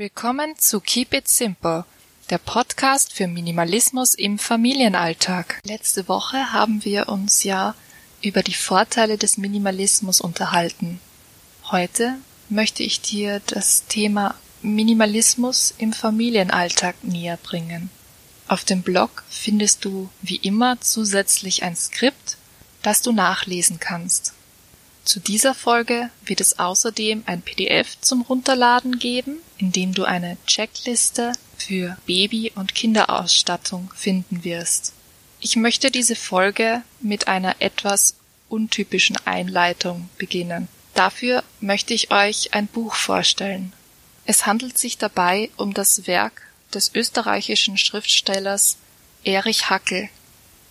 Willkommen zu Keep It Simple, der Podcast für Minimalismus im Familienalltag. Letzte Woche haben wir uns ja über die Vorteile des Minimalismus unterhalten. Heute möchte ich dir das Thema Minimalismus im Familienalltag näher bringen. Auf dem Blog findest du wie immer zusätzlich ein Skript, das du nachlesen kannst. Zu dieser Folge wird es außerdem ein PDF zum Runterladen geben, in dem du eine Checkliste für Baby- und Kinderausstattung finden wirst. Ich möchte diese Folge mit einer etwas untypischen Einleitung beginnen. Dafür möchte ich euch ein Buch vorstellen. Es handelt sich dabei um das Werk des österreichischen Schriftstellers Erich Hackel.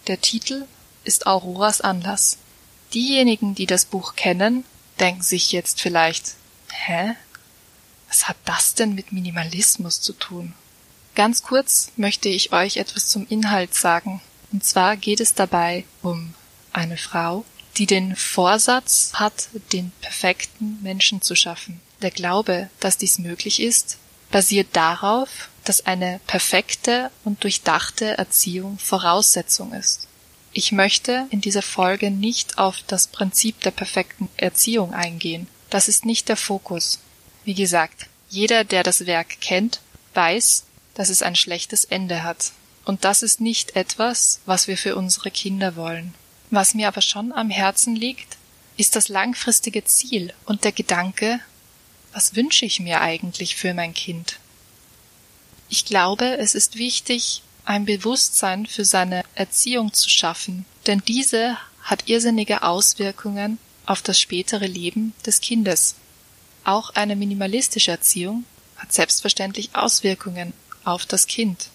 Der Titel ist Auroras Anlass. Diejenigen, die das Buch kennen, denken sich jetzt vielleicht, hä? Was hat das denn mit Minimalismus zu tun? Ganz kurz möchte ich euch etwas zum Inhalt sagen. Und zwar geht es dabei um eine Frau, die den Vorsatz hat, den perfekten Menschen zu schaffen. Der Glaube, dass dies möglich ist, basiert darauf, dass eine perfekte und durchdachte Erziehung Voraussetzung ist. Ich möchte in dieser Folge nicht auf das Prinzip der perfekten Erziehung eingehen. Das ist nicht der Fokus. Wie gesagt, jeder, der das Werk kennt, weiß, dass es ein schlechtes Ende hat. Und das ist nicht etwas, was wir für unsere Kinder wollen. Was mir aber schon am Herzen liegt, ist das langfristige Ziel und der Gedanke, was wünsche ich mir eigentlich für mein Kind? Ich glaube, es ist wichtig, ein Bewusstsein für seine Erziehung zu schaffen, denn diese hat irrsinnige Auswirkungen auf das spätere Leben des Kindes. Auch eine minimalistische Erziehung hat selbstverständlich Auswirkungen auf das Kind.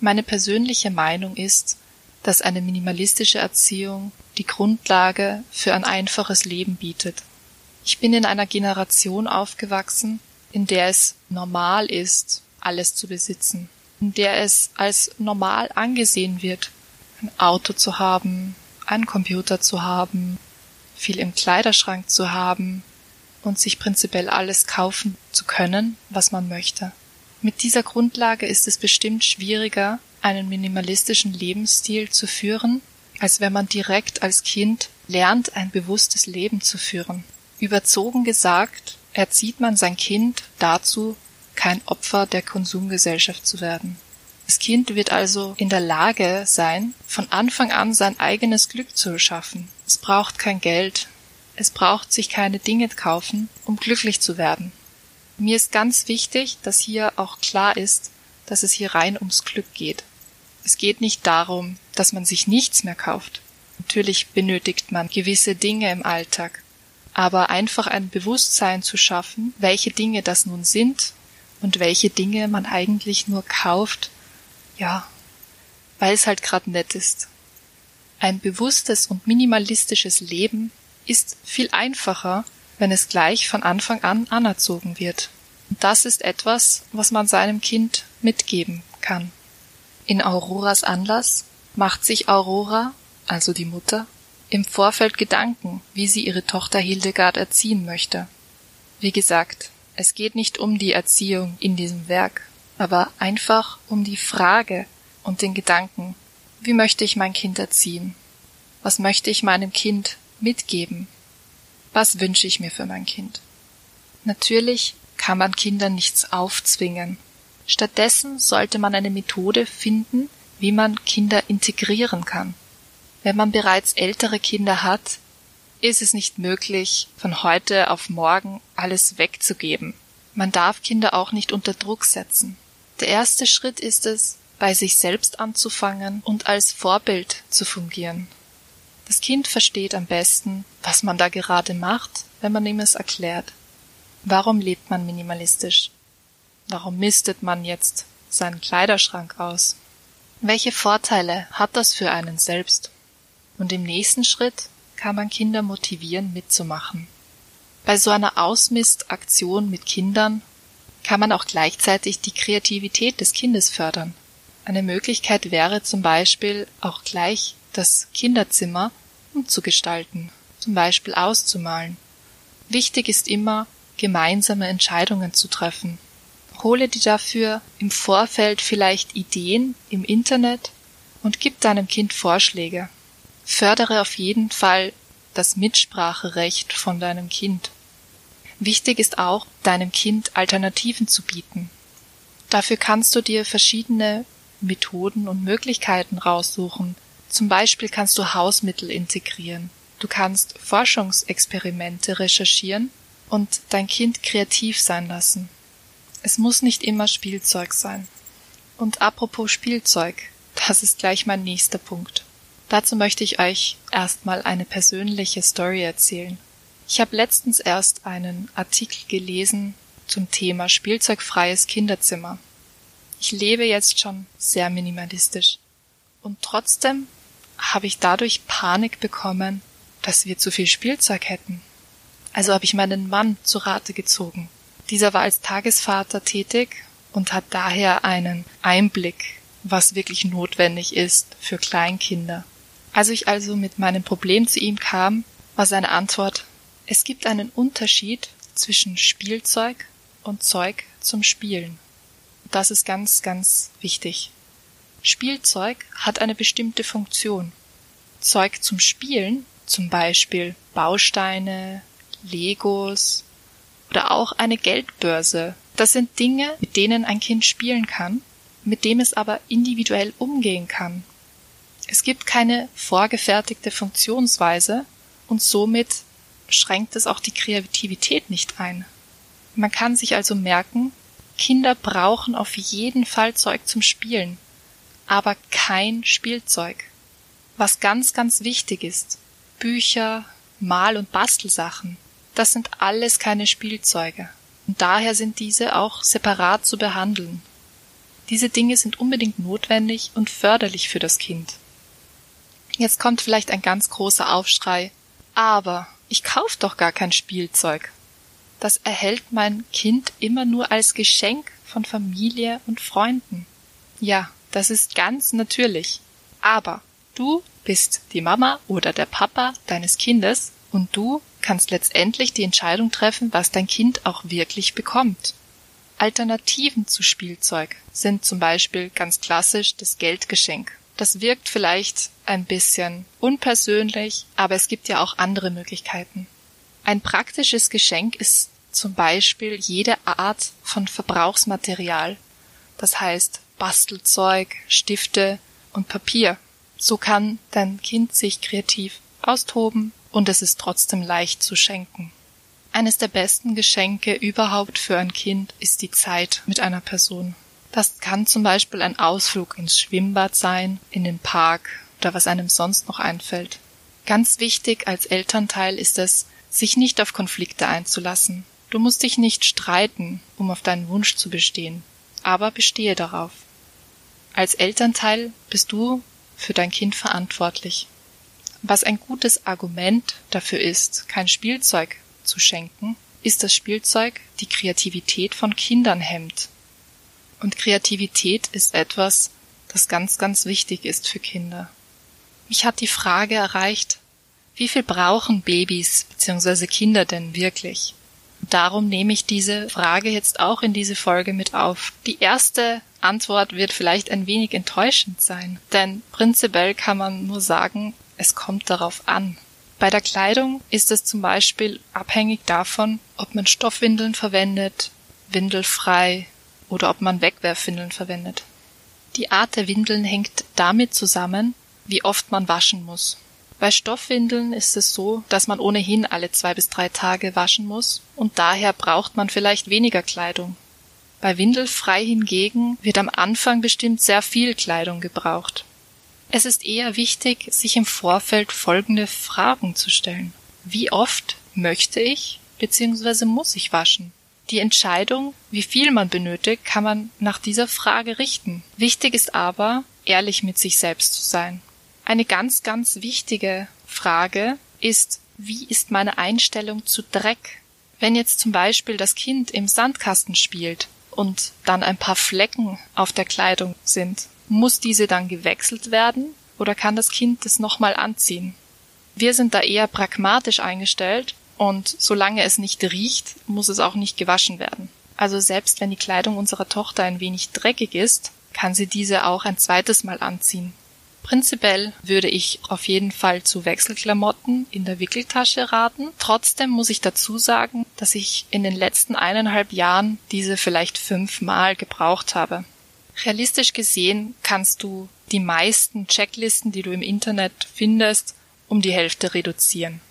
Meine persönliche Meinung ist, dass eine minimalistische Erziehung die Grundlage für ein einfaches Leben bietet. Ich bin in einer Generation aufgewachsen, in der es normal ist, alles zu besitzen in der es als normal angesehen wird, ein Auto zu haben, einen Computer zu haben, viel im Kleiderschrank zu haben und sich prinzipiell alles kaufen zu können, was man möchte. Mit dieser Grundlage ist es bestimmt schwieriger, einen minimalistischen Lebensstil zu führen, als wenn man direkt als Kind lernt, ein bewusstes Leben zu führen. Überzogen gesagt, erzieht man sein Kind dazu, kein Opfer der Konsumgesellschaft zu werden. Das Kind wird also in der Lage sein, von Anfang an sein eigenes Glück zu schaffen. Es braucht kein Geld, es braucht sich keine Dinge kaufen, um glücklich zu werden. Mir ist ganz wichtig, dass hier auch klar ist, dass es hier rein ums Glück geht. Es geht nicht darum, dass man sich nichts mehr kauft. Natürlich benötigt man gewisse Dinge im Alltag, aber einfach ein Bewusstsein zu schaffen, welche Dinge das nun sind und welche Dinge man eigentlich nur kauft, ja, weil es halt grad nett ist. Ein bewusstes und minimalistisches Leben ist viel einfacher, wenn es gleich von Anfang an anerzogen wird. Und das ist etwas, was man seinem Kind mitgeben kann. In Auroras Anlass macht sich Aurora, also die Mutter, im Vorfeld Gedanken, wie sie ihre Tochter Hildegard erziehen möchte. Wie gesagt, es geht nicht um die Erziehung in diesem Werk, aber einfach um die Frage und den Gedanken, wie möchte ich mein Kind erziehen? Was möchte ich meinem Kind mitgeben? Was wünsche ich mir für mein Kind? Natürlich kann man Kindern nichts aufzwingen. Stattdessen sollte man eine Methode finden, wie man Kinder integrieren kann. Wenn man bereits ältere Kinder hat, ist es nicht möglich, von heute auf morgen alles wegzugeben. Man darf Kinder auch nicht unter Druck setzen. Der erste Schritt ist es, bei sich selbst anzufangen und als Vorbild zu fungieren. Das Kind versteht am besten, was man da gerade macht, wenn man ihm es erklärt. Warum lebt man minimalistisch? Warum mistet man jetzt seinen Kleiderschrank aus? Welche Vorteile hat das für einen selbst? Und im nächsten Schritt kann man Kinder motivieren, mitzumachen. Bei so einer Ausmistaktion mit Kindern kann man auch gleichzeitig die Kreativität des Kindes fördern. Eine Möglichkeit wäre zum Beispiel auch gleich das Kinderzimmer umzugestalten, zum Beispiel auszumalen. Wichtig ist immer, gemeinsame Entscheidungen zu treffen. Hole dir dafür im Vorfeld vielleicht Ideen im Internet und gib deinem Kind Vorschläge. Fördere auf jeden Fall das Mitspracherecht von deinem Kind. Wichtig ist auch, deinem Kind Alternativen zu bieten. Dafür kannst du dir verschiedene Methoden und Möglichkeiten raussuchen. Zum Beispiel kannst du Hausmittel integrieren. Du kannst Forschungsexperimente recherchieren und dein Kind kreativ sein lassen. Es muss nicht immer Spielzeug sein. Und apropos Spielzeug, das ist gleich mein nächster Punkt. Dazu möchte ich euch erstmal eine persönliche Story erzählen. Ich habe letztens erst einen Artikel gelesen zum Thema spielzeugfreies Kinderzimmer. Ich lebe jetzt schon sehr minimalistisch. Und trotzdem habe ich dadurch Panik bekommen, dass wir zu viel Spielzeug hätten. Also habe ich meinen Mann zu Rate gezogen. Dieser war als Tagesvater tätig und hat daher einen Einblick, was wirklich notwendig ist für Kleinkinder. Als ich also mit meinem Problem zu ihm kam, war seine Antwort, es gibt einen Unterschied zwischen Spielzeug und Zeug zum Spielen. Das ist ganz, ganz wichtig. Spielzeug hat eine bestimmte Funktion. Zeug zum Spielen, zum Beispiel Bausteine, Legos oder auch eine Geldbörse, das sind Dinge, mit denen ein Kind spielen kann, mit dem es aber individuell umgehen kann. Es gibt keine vorgefertigte Funktionsweise und somit schränkt es auch die Kreativität nicht ein. Man kann sich also merken, Kinder brauchen auf jeden Fall Zeug zum Spielen, aber kein Spielzeug. Was ganz, ganz wichtig ist, Bücher, Mal- und Bastelsachen, das sind alles keine Spielzeuge. Und daher sind diese auch separat zu behandeln. Diese Dinge sind unbedingt notwendig und förderlich für das Kind. Jetzt kommt vielleicht ein ganz großer Aufschrei. Aber ich kauf doch gar kein Spielzeug. Das erhält mein Kind immer nur als Geschenk von Familie und Freunden. Ja, das ist ganz natürlich. Aber du bist die Mama oder der Papa deines Kindes und du kannst letztendlich die Entscheidung treffen, was dein Kind auch wirklich bekommt. Alternativen zu Spielzeug sind zum Beispiel ganz klassisch das Geldgeschenk. Das wirkt vielleicht ein bisschen unpersönlich, aber es gibt ja auch andere Möglichkeiten. Ein praktisches Geschenk ist zum Beispiel jede Art von Verbrauchsmaterial. Das heißt Bastelzeug, Stifte und Papier. So kann dein Kind sich kreativ austoben und es ist trotzdem leicht zu schenken. Eines der besten Geschenke überhaupt für ein Kind ist die Zeit mit einer Person. Das kann zum Beispiel ein Ausflug ins Schwimmbad sein, in den Park oder was einem sonst noch einfällt. Ganz wichtig als Elternteil ist es, sich nicht auf Konflikte einzulassen. Du musst dich nicht streiten, um auf deinen Wunsch zu bestehen, aber bestehe darauf. Als Elternteil bist du für dein Kind verantwortlich. Was ein gutes Argument dafür ist, kein Spielzeug zu schenken, ist das Spielzeug die Kreativität von Kindern hemmt und Kreativität ist etwas, das ganz, ganz wichtig ist für Kinder. Mich hat die Frage erreicht, wie viel brauchen Babys bzw. Kinder denn wirklich? Darum nehme ich diese Frage jetzt auch in diese Folge mit auf. Die erste Antwort wird vielleicht ein wenig enttäuschend sein, denn prinzipiell kann man nur sagen, es kommt darauf an. Bei der Kleidung ist es zum Beispiel abhängig davon, ob man Stoffwindeln verwendet, windelfrei, oder ob man Wegwerfwindeln verwendet. Die Art der Windeln hängt damit zusammen, wie oft man waschen muss. Bei Stoffwindeln ist es so, dass man ohnehin alle zwei bis drei Tage waschen muss und daher braucht man vielleicht weniger Kleidung. Bei Windelfrei hingegen wird am Anfang bestimmt sehr viel Kleidung gebraucht. Es ist eher wichtig, sich im Vorfeld folgende Fragen zu stellen. Wie oft möchte ich bzw. muss ich waschen? Die Entscheidung, wie viel man benötigt, kann man nach dieser Frage richten. Wichtig ist aber, ehrlich mit sich selbst zu sein. Eine ganz, ganz wichtige Frage ist, wie ist meine Einstellung zu Dreck? Wenn jetzt zum Beispiel das Kind im Sandkasten spielt und dann ein paar Flecken auf der Kleidung sind, muss diese dann gewechselt werden oder kann das Kind das nochmal anziehen? Wir sind da eher pragmatisch eingestellt und solange es nicht riecht, muss es auch nicht gewaschen werden. Also selbst wenn die Kleidung unserer Tochter ein wenig dreckig ist, kann sie diese auch ein zweites Mal anziehen. Prinzipiell würde ich auf jeden Fall zu Wechselklamotten in der Wickeltasche raten. Trotzdem muss ich dazu sagen, dass ich in den letzten eineinhalb Jahren diese vielleicht fünfmal gebraucht habe. Realistisch gesehen kannst du die meisten Checklisten, die du im Internet findest, um die Hälfte reduzieren.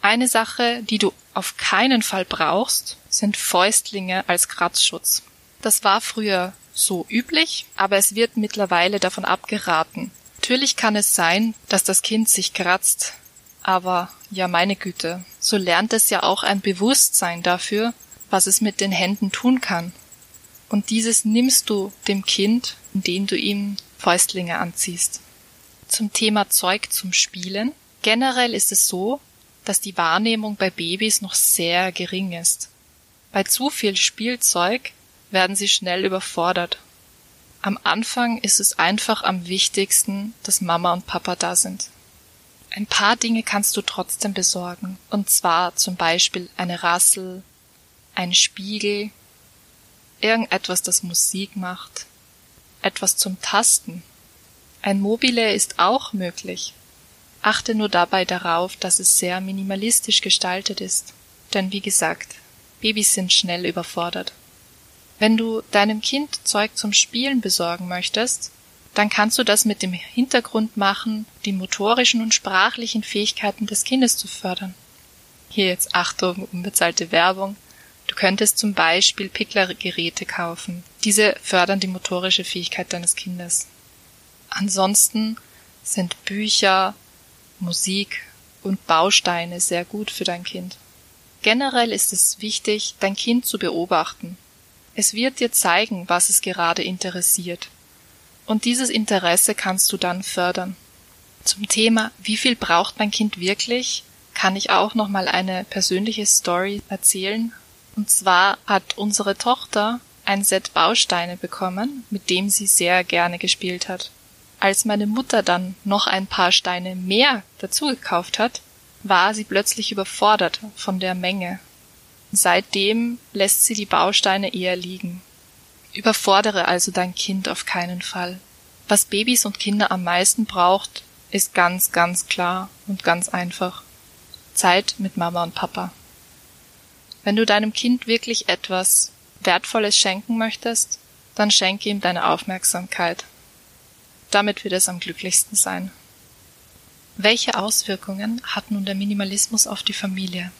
Eine Sache, die du auf keinen Fall brauchst, sind Fäustlinge als Kratzschutz. Das war früher so üblich, aber es wird mittlerweile davon abgeraten. Natürlich kann es sein, dass das Kind sich kratzt, aber ja meine Güte, so lernt es ja auch ein Bewusstsein dafür, was es mit den Händen tun kann. Und dieses nimmst du dem Kind, indem du ihm Fäustlinge anziehst. Zum Thema Zeug zum Spielen. Generell ist es so, dass die Wahrnehmung bei Babys noch sehr gering ist. Bei zu viel Spielzeug werden sie schnell überfordert. Am Anfang ist es einfach am wichtigsten, dass Mama und Papa da sind. Ein paar Dinge kannst du trotzdem besorgen, und zwar zum Beispiel eine Rassel, ein Spiegel, irgendetwas, das Musik macht, etwas zum Tasten. Ein Mobile ist auch möglich. Achte nur dabei darauf, dass es sehr minimalistisch gestaltet ist. Denn wie gesagt, Babys sind schnell überfordert. Wenn du deinem Kind Zeug zum Spielen besorgen möchtest, dann kannst du das mit dem Hintergrund machen, die motorischen und sprachlichen Fähigkeiten des Kindes zu fördern. Hier jetzt Achtung, unbezahlte Werbung. Du könntest zum Beispiel Picklergeräte kaufen. Diese fördern die motorische Fähigkeit deines Kindes. Ansonsten sind Bücher, Musik und Bausteine sehr gut für dein Kind. Generell ist es wichtig, dein Kind zu beobachten. Es wird dir zeigen, was es gerade interessiert. Und dieses Interesse kannst du dann fördern. Zum Thema, wie viel braucht mein Kind wirklich, kann ich auch noch mal eine persönliche Story erzählen. Und zwar hat unsere Tochter ein Set Bausteine bekommen, mit dem sie sehr gerne gespielt hat. Als meine Mutter dann noch ein paar Steine mehr dazu gekauft hat, war sie plötzlich überfordert von der Menge. Seitdem lässt sie die Bausteine eher liegen. Überfordere also dein Kind auf keinen Fall. Was Babys und Kinder am meisten braucht, ist ganz, ganz klar und ganz einfach. Zeit mit Mama und Papa. Wenn du deinem Kind wirklich etwas Wertvolles schenken möchtest, dann schenke ihm deine Aufmerksamkeit. Damit wird es am glücklichsten sein. Welche Auswirkungen hat nun der Minimalismus auf die Familie?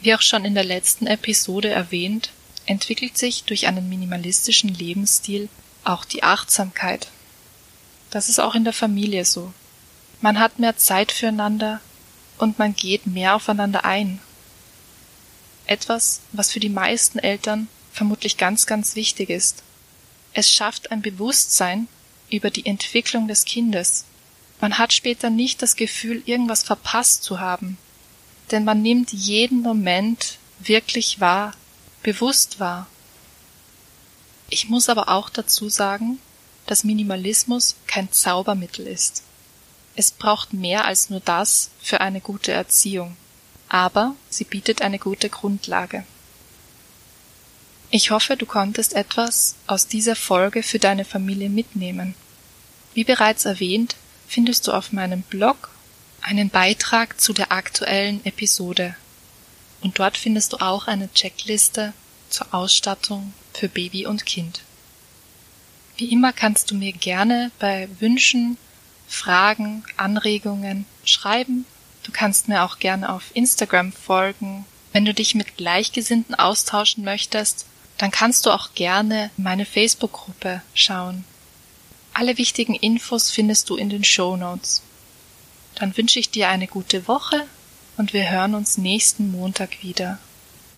Wie auch schon in der letzten Episode erwähnt, entwickelt sich durch einen minimalistischen Lebensstil auch die Achtsamkeit. Das ist auch in der Familie so. Man hat mehr Zeit füreinander und man geht mehr aufeinander ein. Etwas, was für die meisten Eltern vermutlich ganz, ganz wichtig ist. Es schafft ein Bewusstsein über die Entwicklung des Kindes. Man hat später nicht das Gefühl, irgendwas verpasst zu haben, denn man nimmt jeden Moment wirklich wahr, bewusst wahr. Ich muss aber auch dazu sagen, dass Minimalismus kein Zaubermittel ist. Es braucht mehr als nur das für eine gute Erziehung, aber sie bietet eine gute Grundlage. Ich hoffe, du konntest etwas aus dieser Folge für deine Familie mitnehmen. Wie bereits erwähnt, findest du auf meinem Blog einen Beitrag zu der aktuellen Episode. Und dort findest du auch eine Checkliste zur Ausstattung für Baby und Kind. Wie immer kannst du mir gerne bei Wünschen, Fragen, Anregungen schreiben. Du kannst mir auch gerne auf Instagram folgen. Wenn du dich mit Gleichgesinnten austauschen möchtest, dann kannst du auch gerne meine Facebook-Gruppe schauen. Alle wichtigen Infos findest du in den Show Notes. Dann wünsche ich dir eine gute Woche und wir hören uns nächsten Montag wieder.